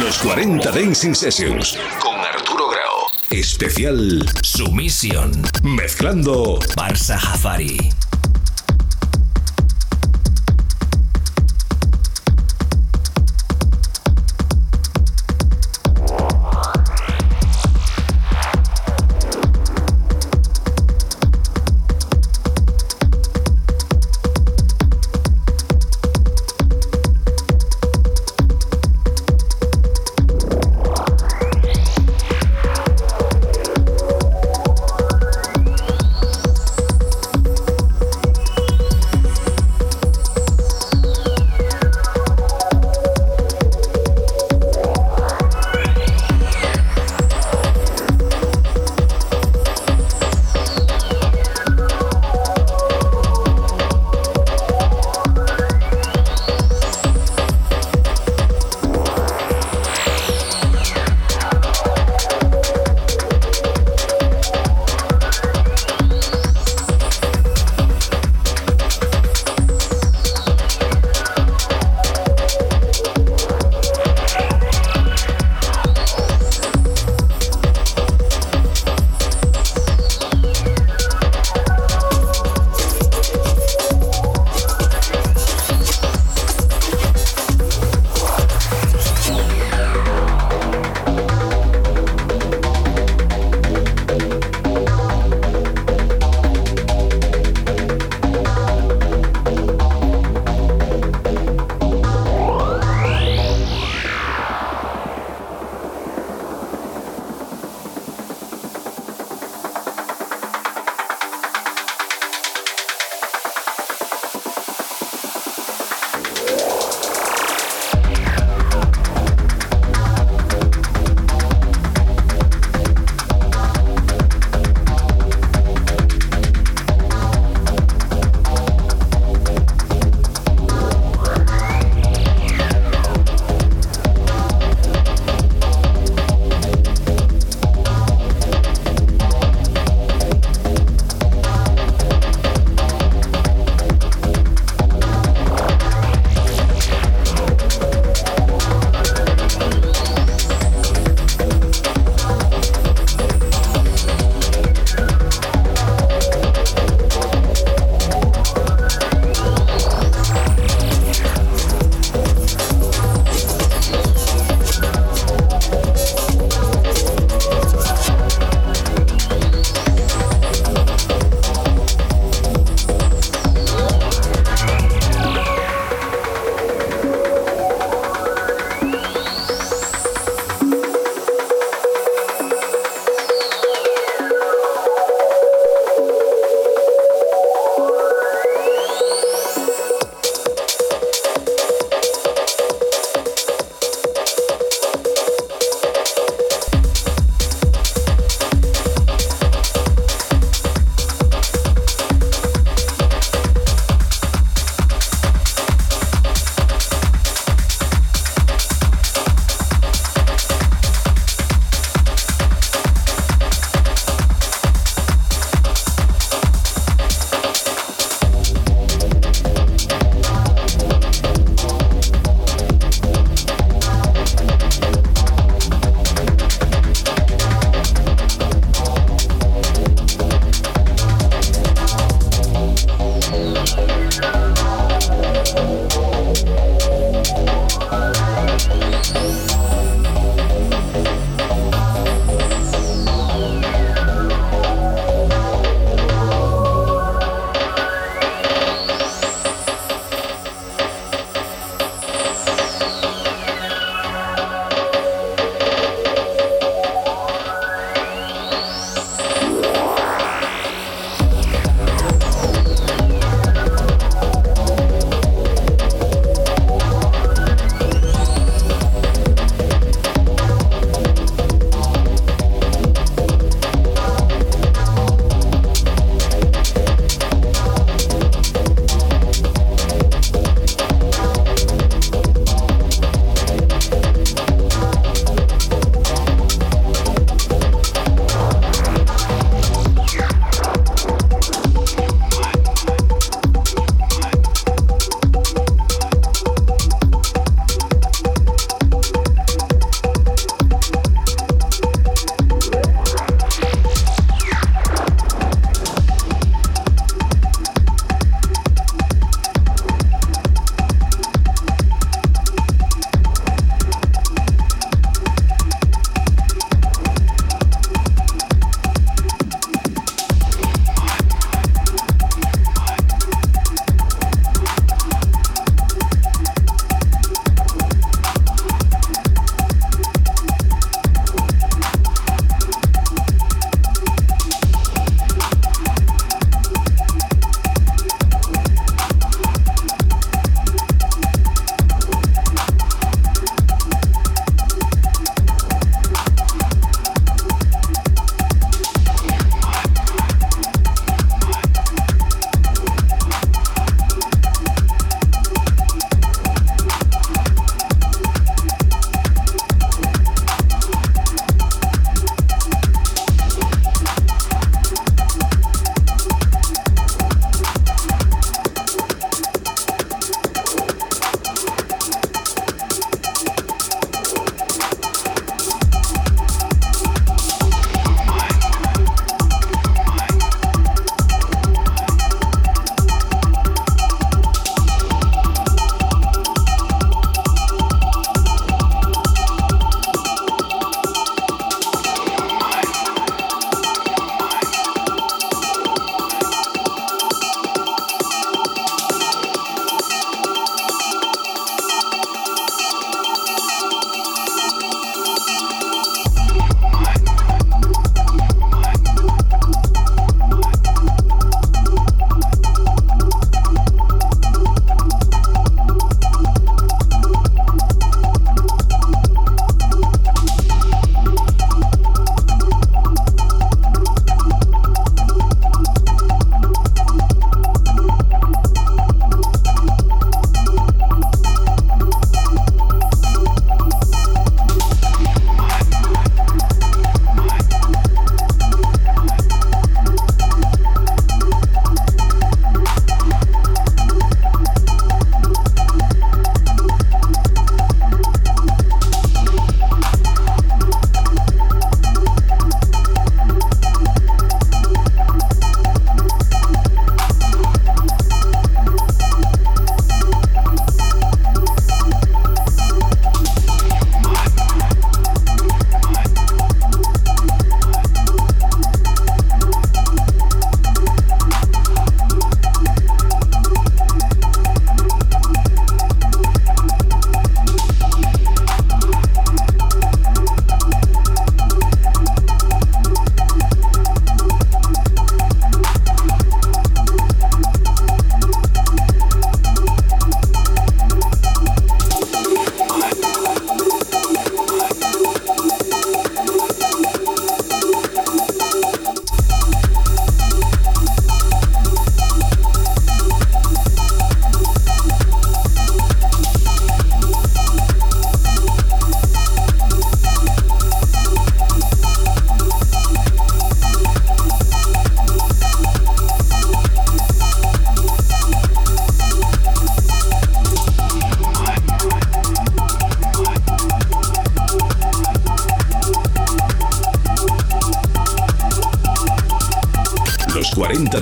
Los 40 Dancing Sessions con Arturo Grau. Especial Sumisión. Mezclando Barça Jafari.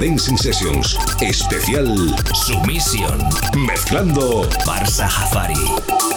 Dancing Sessions. Especial Sumisión. Mezclando Barça Jafari.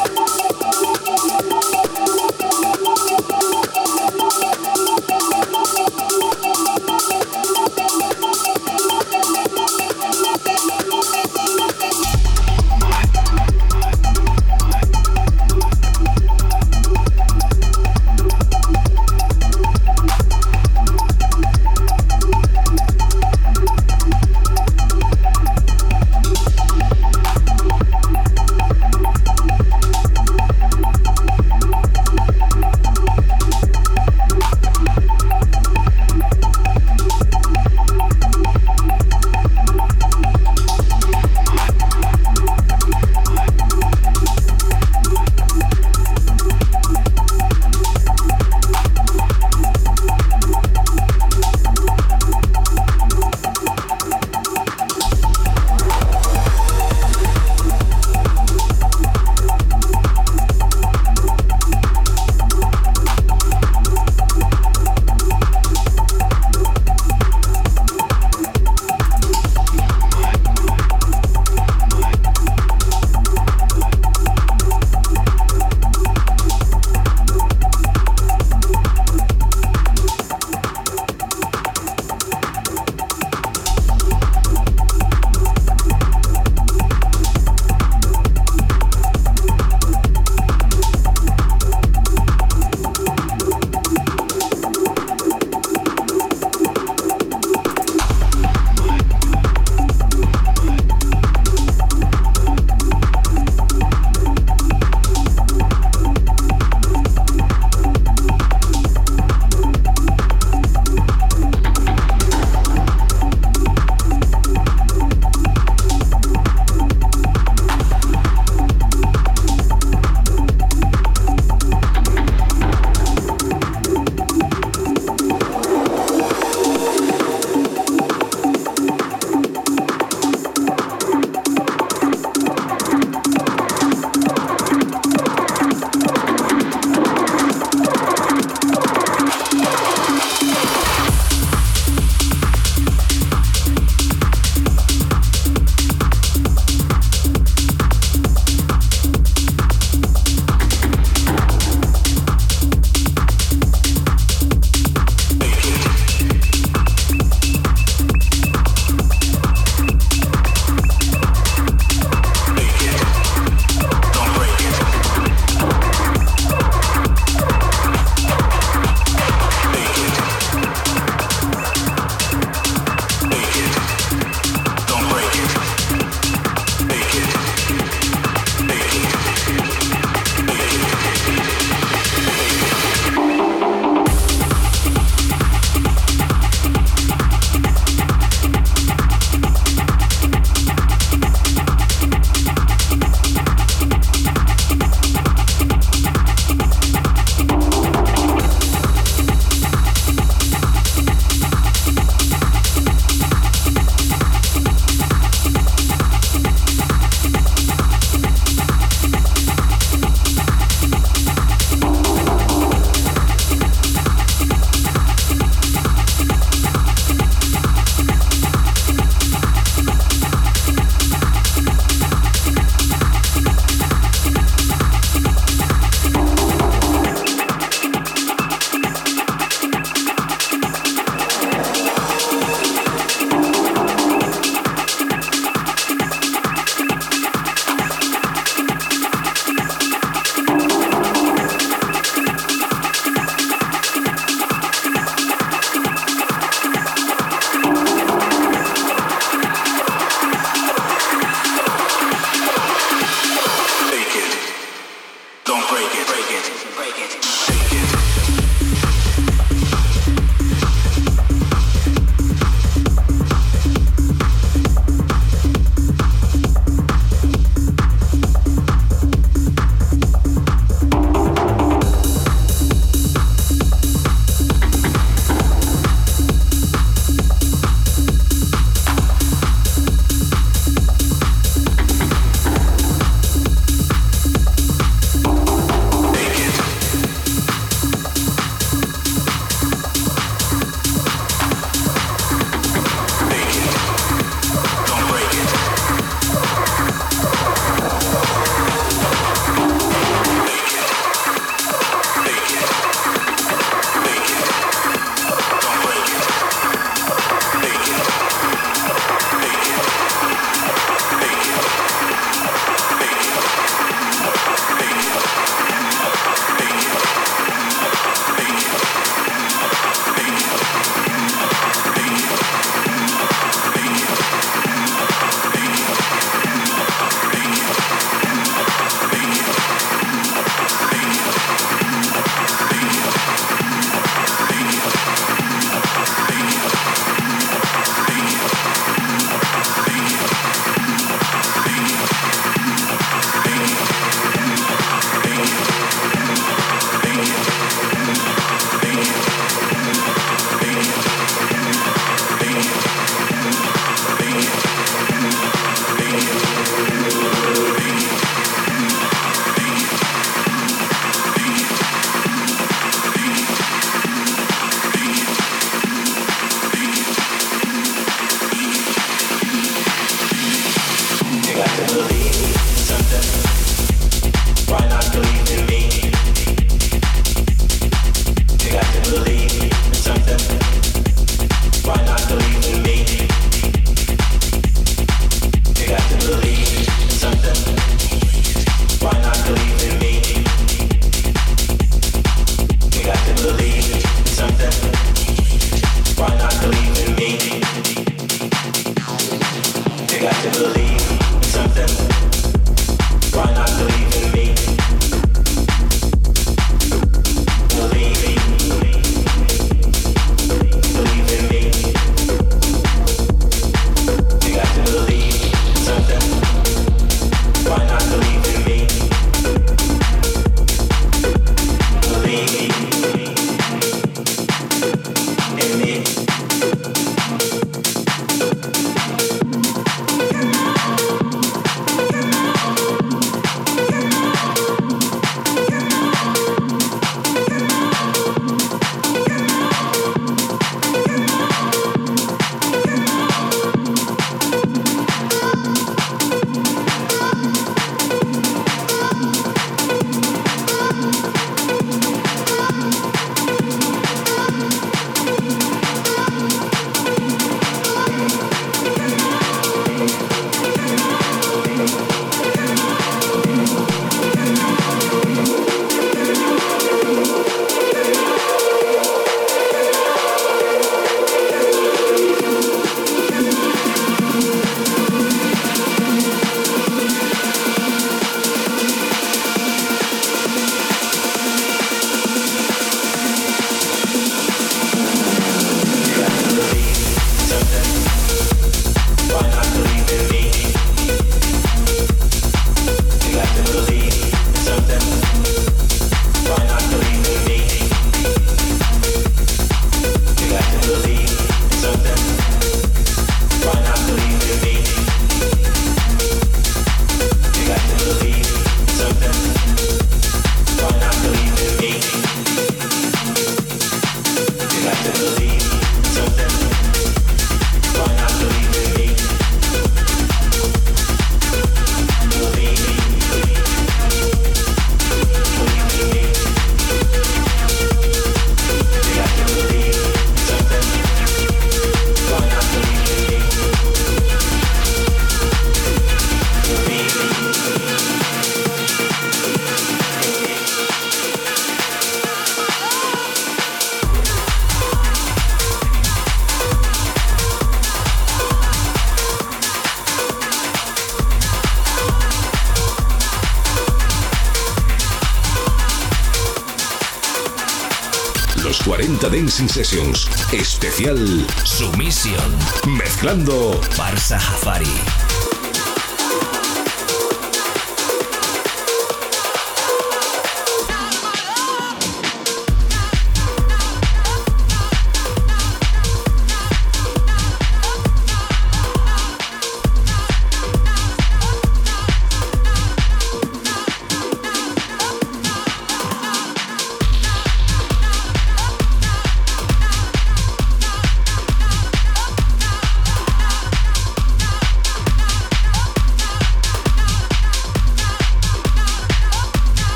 Dancing Sessions. Especial Sumisión. Mezclando Barça Jafari.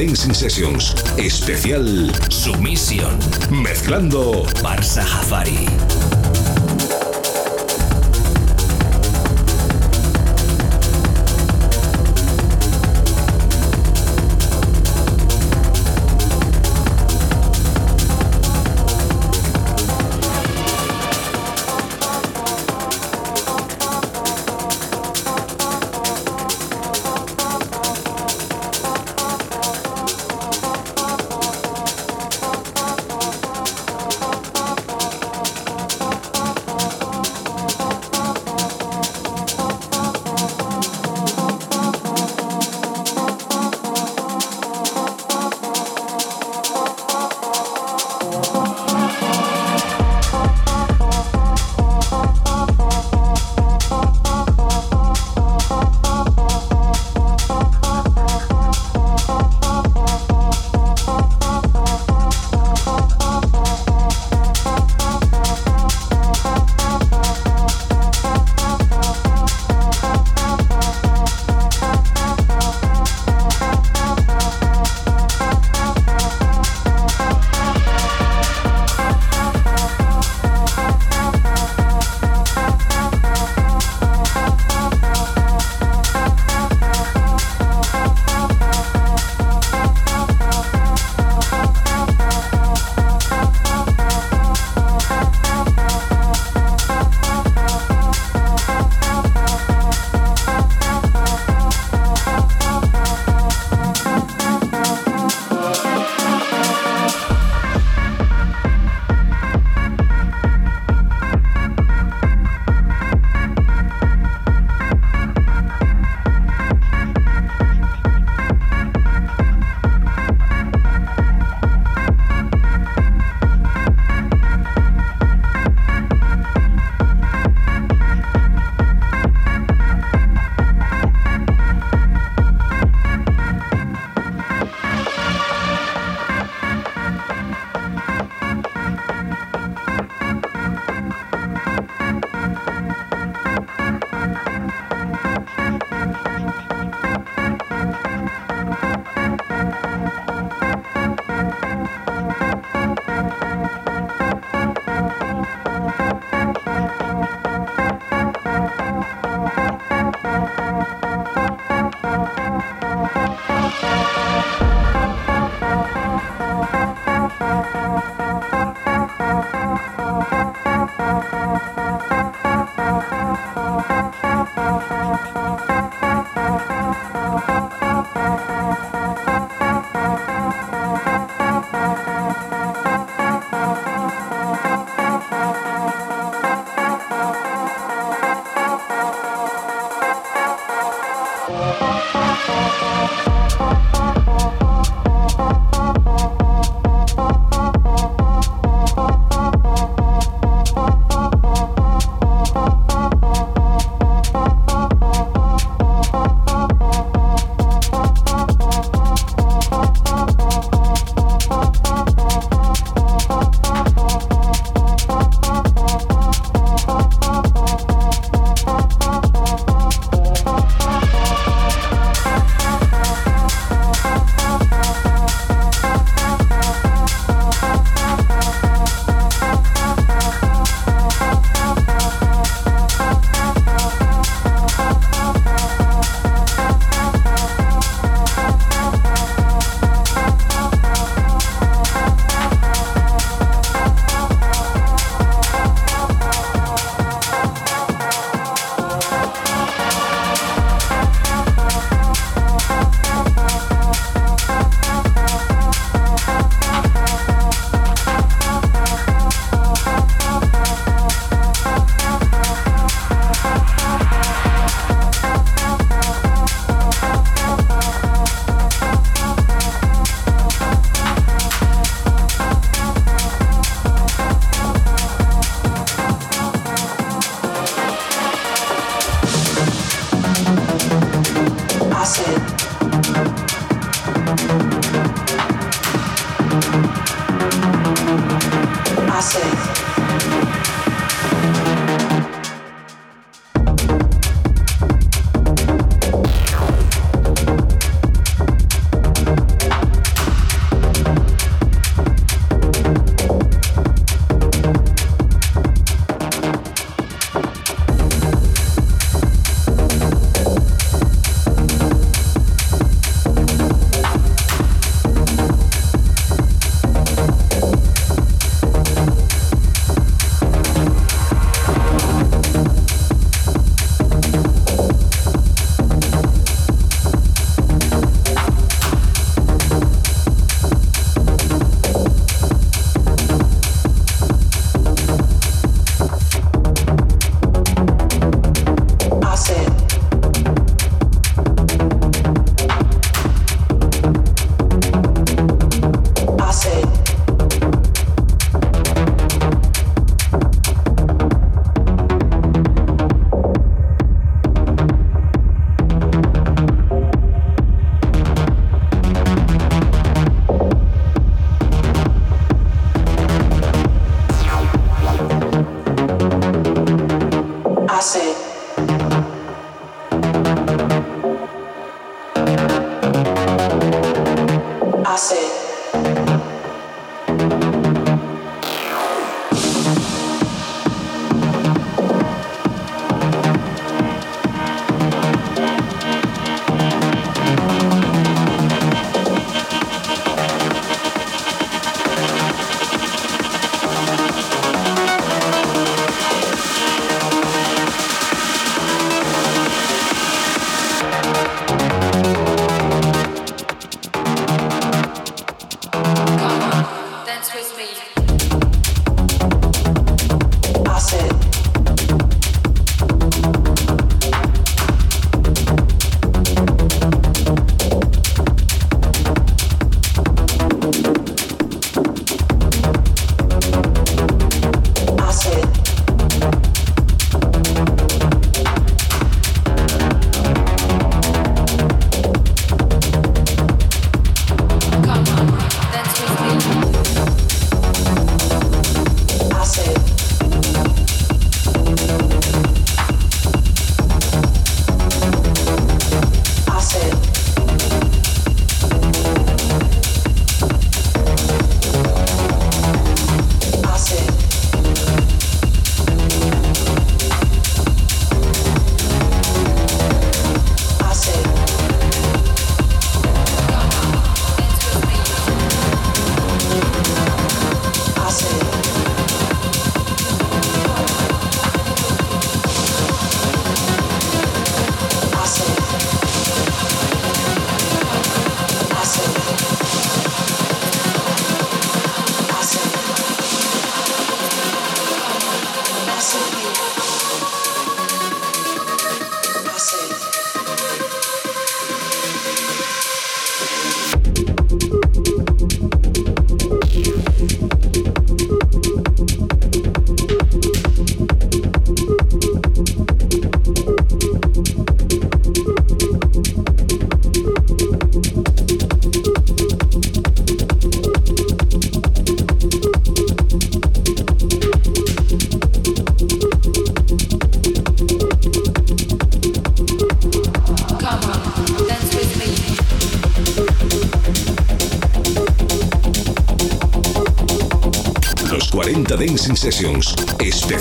Dancing Sessions. Especial Sumisión. Mezclando Barça Jafari.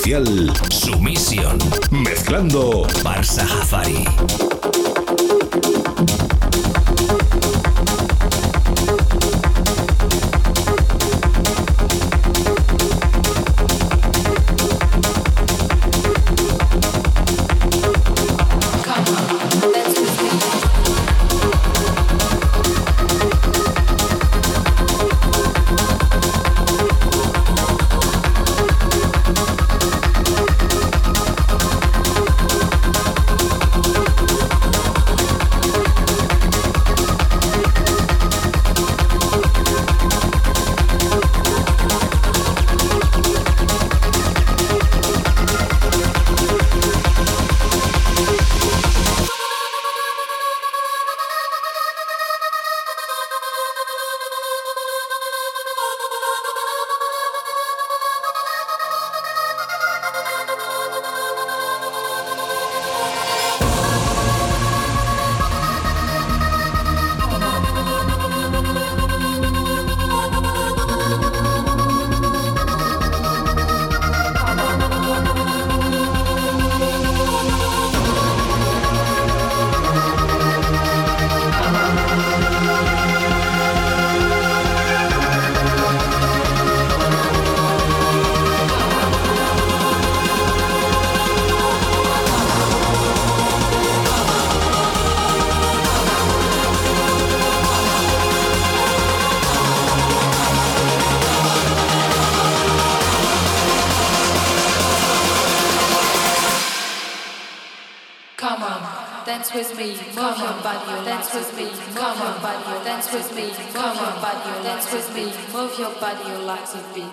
Especial Sumisión. Mezclando Barça Jafari. philosophy.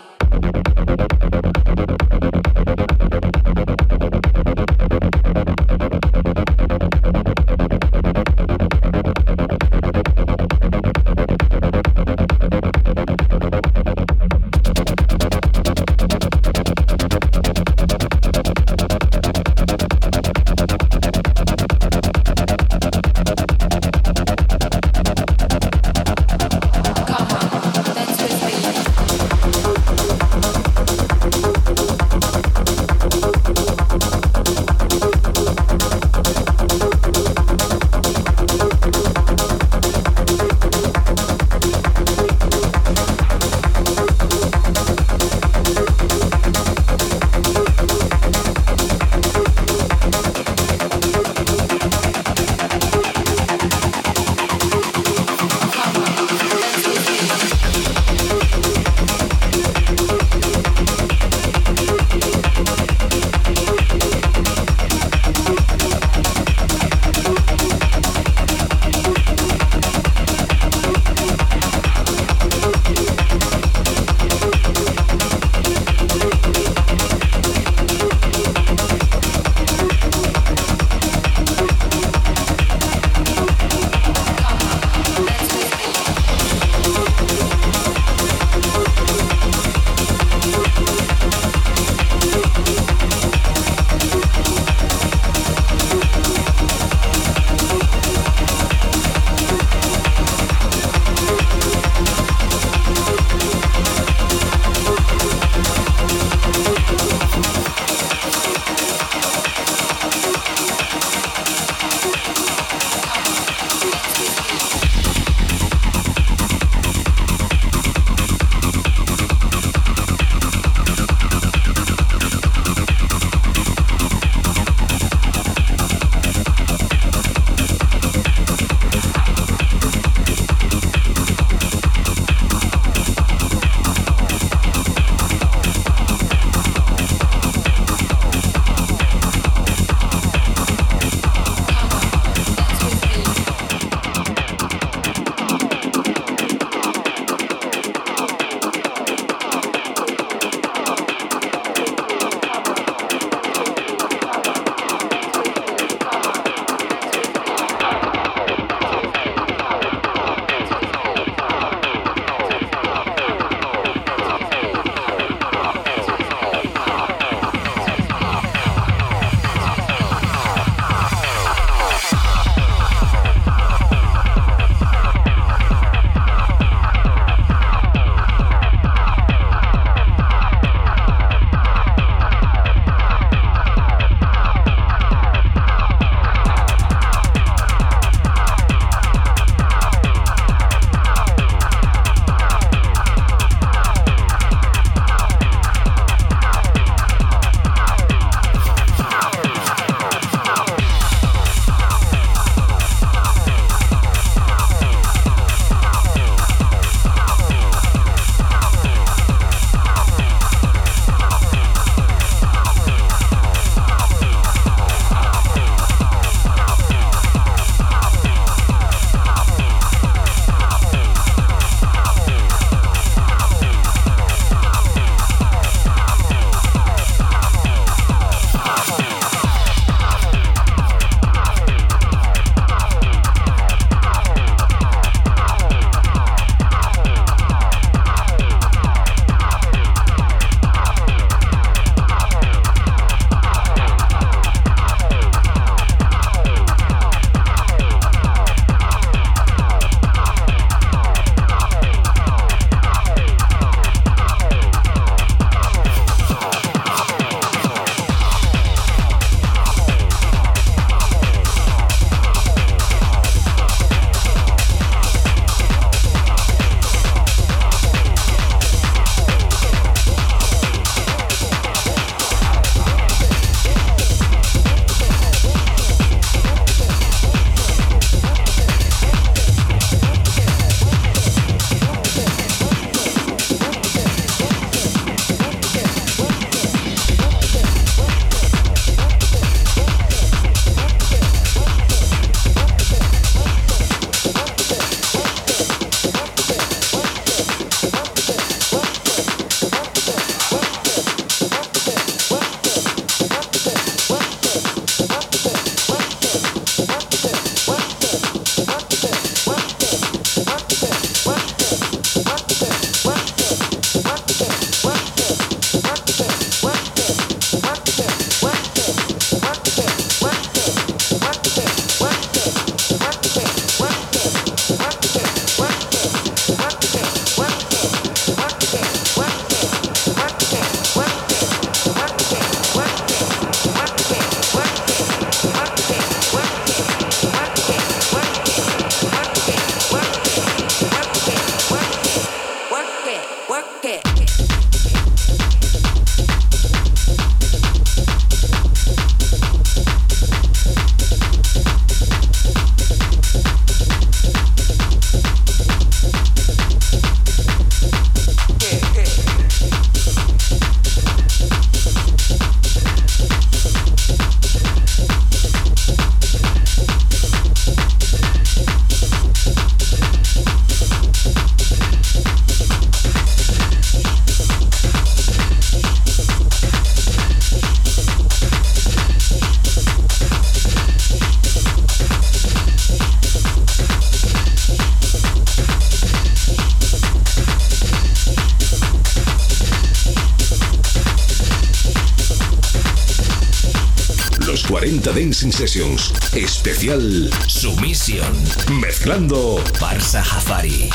Dancing Sessions. Especial Sumisión. Mezclando Barça Jafari.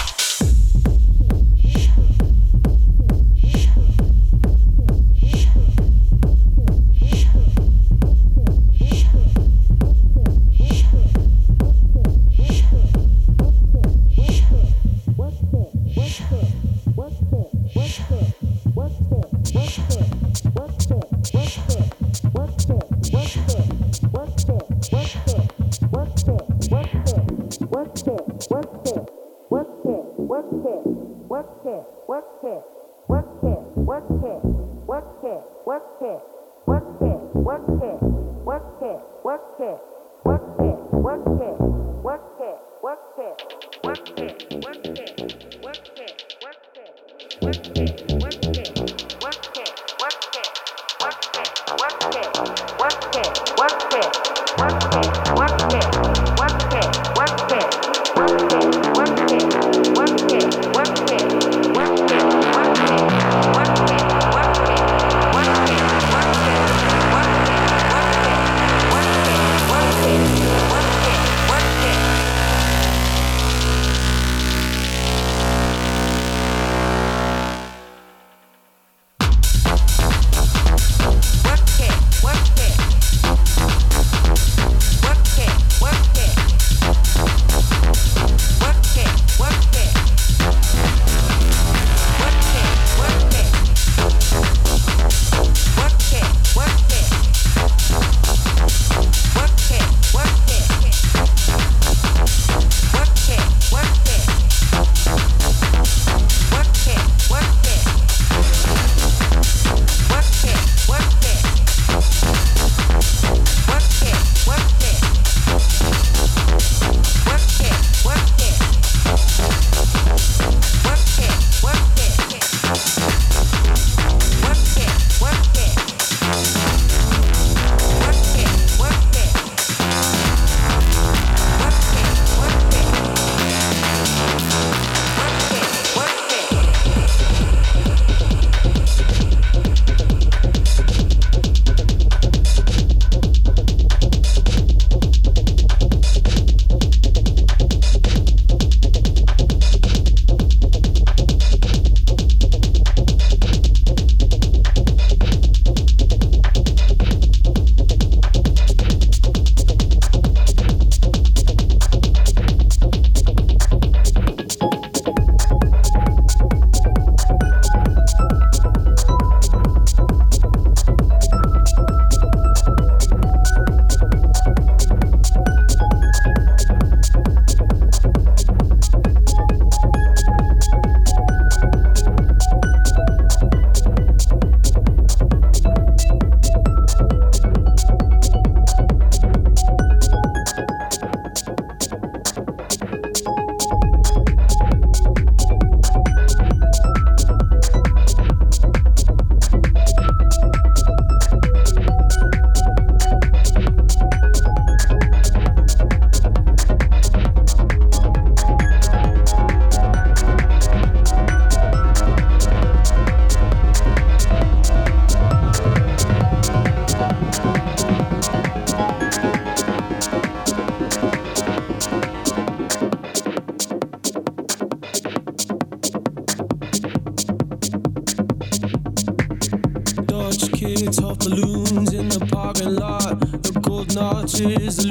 Lord. The cold notches,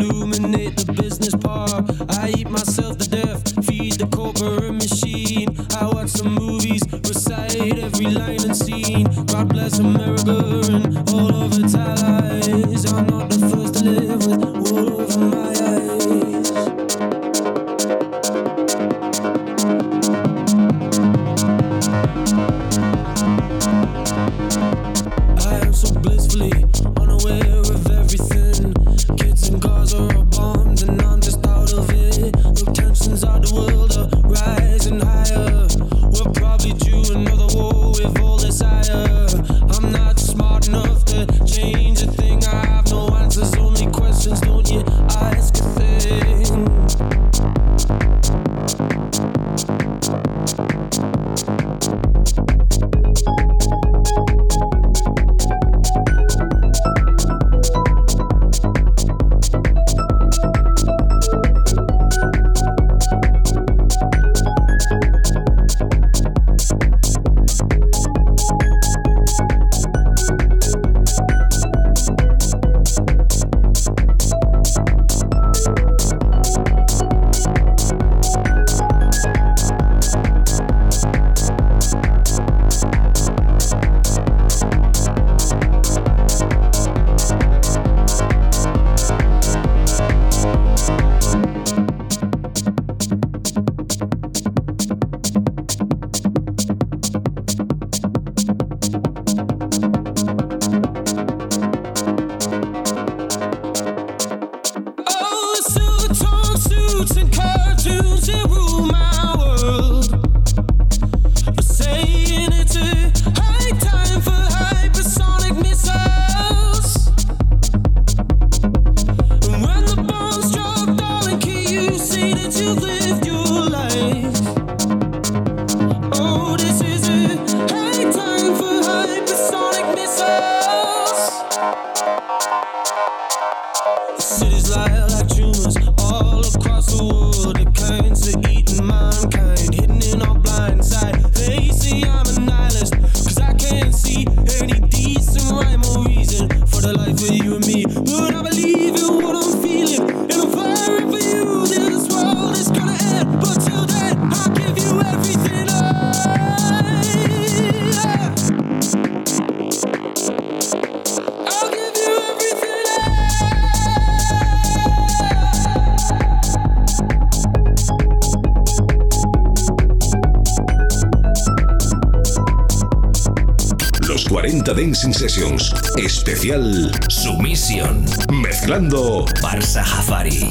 Sessions. Especial Sumisión. Mezclando Barça Jafari.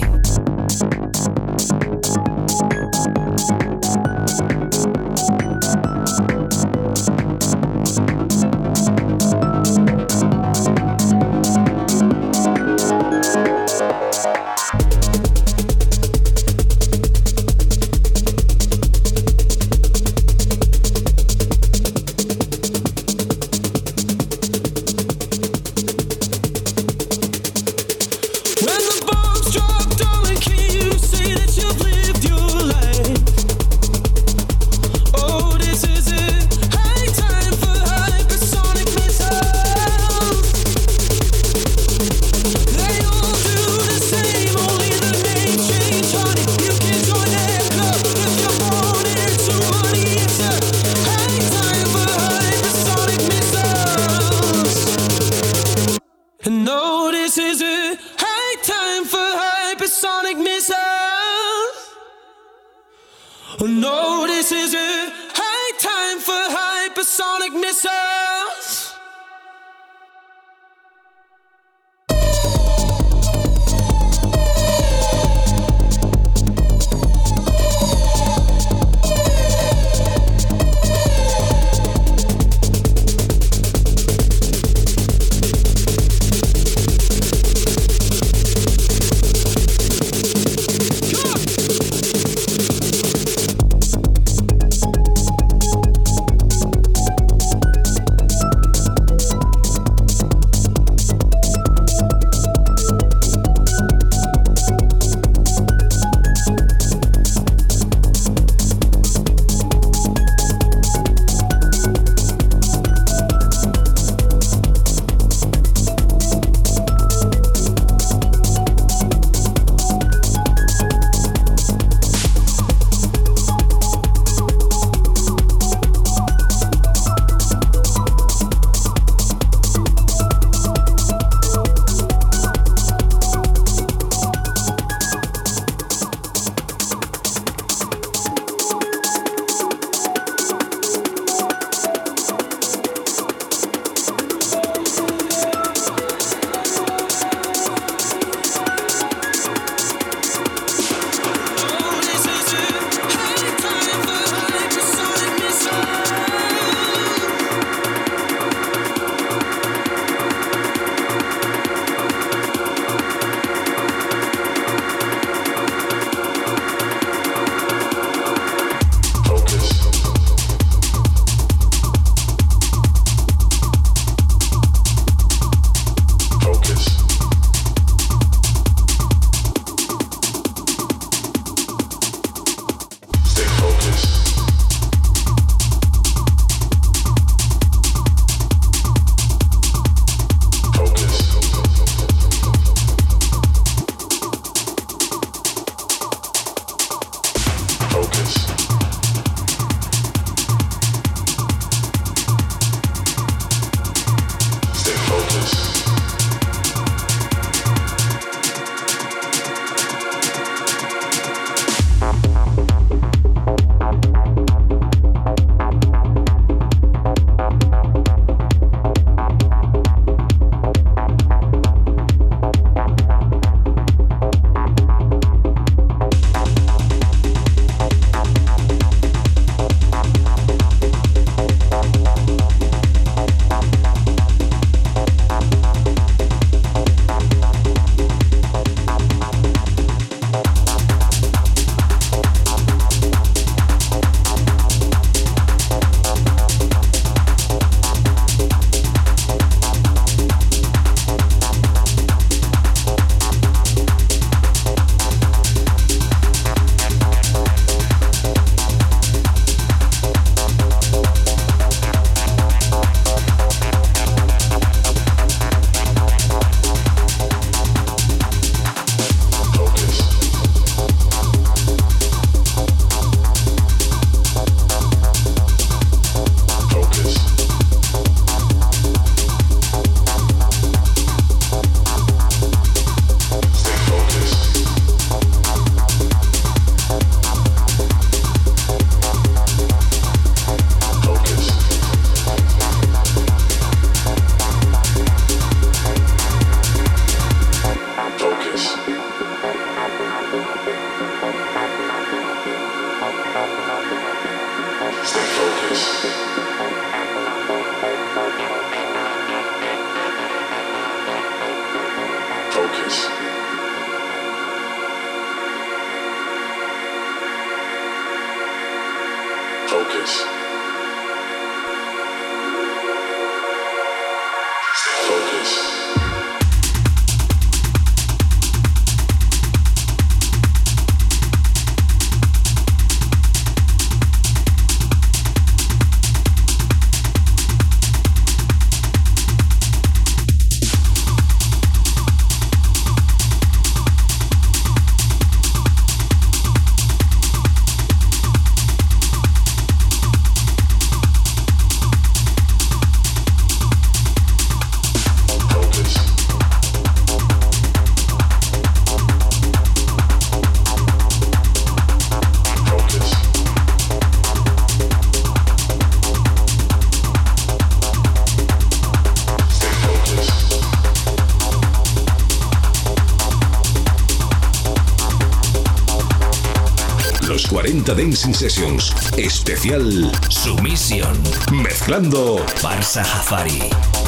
Dancing Sessions. Especial Sumisión. Mezclando Barça Jafari.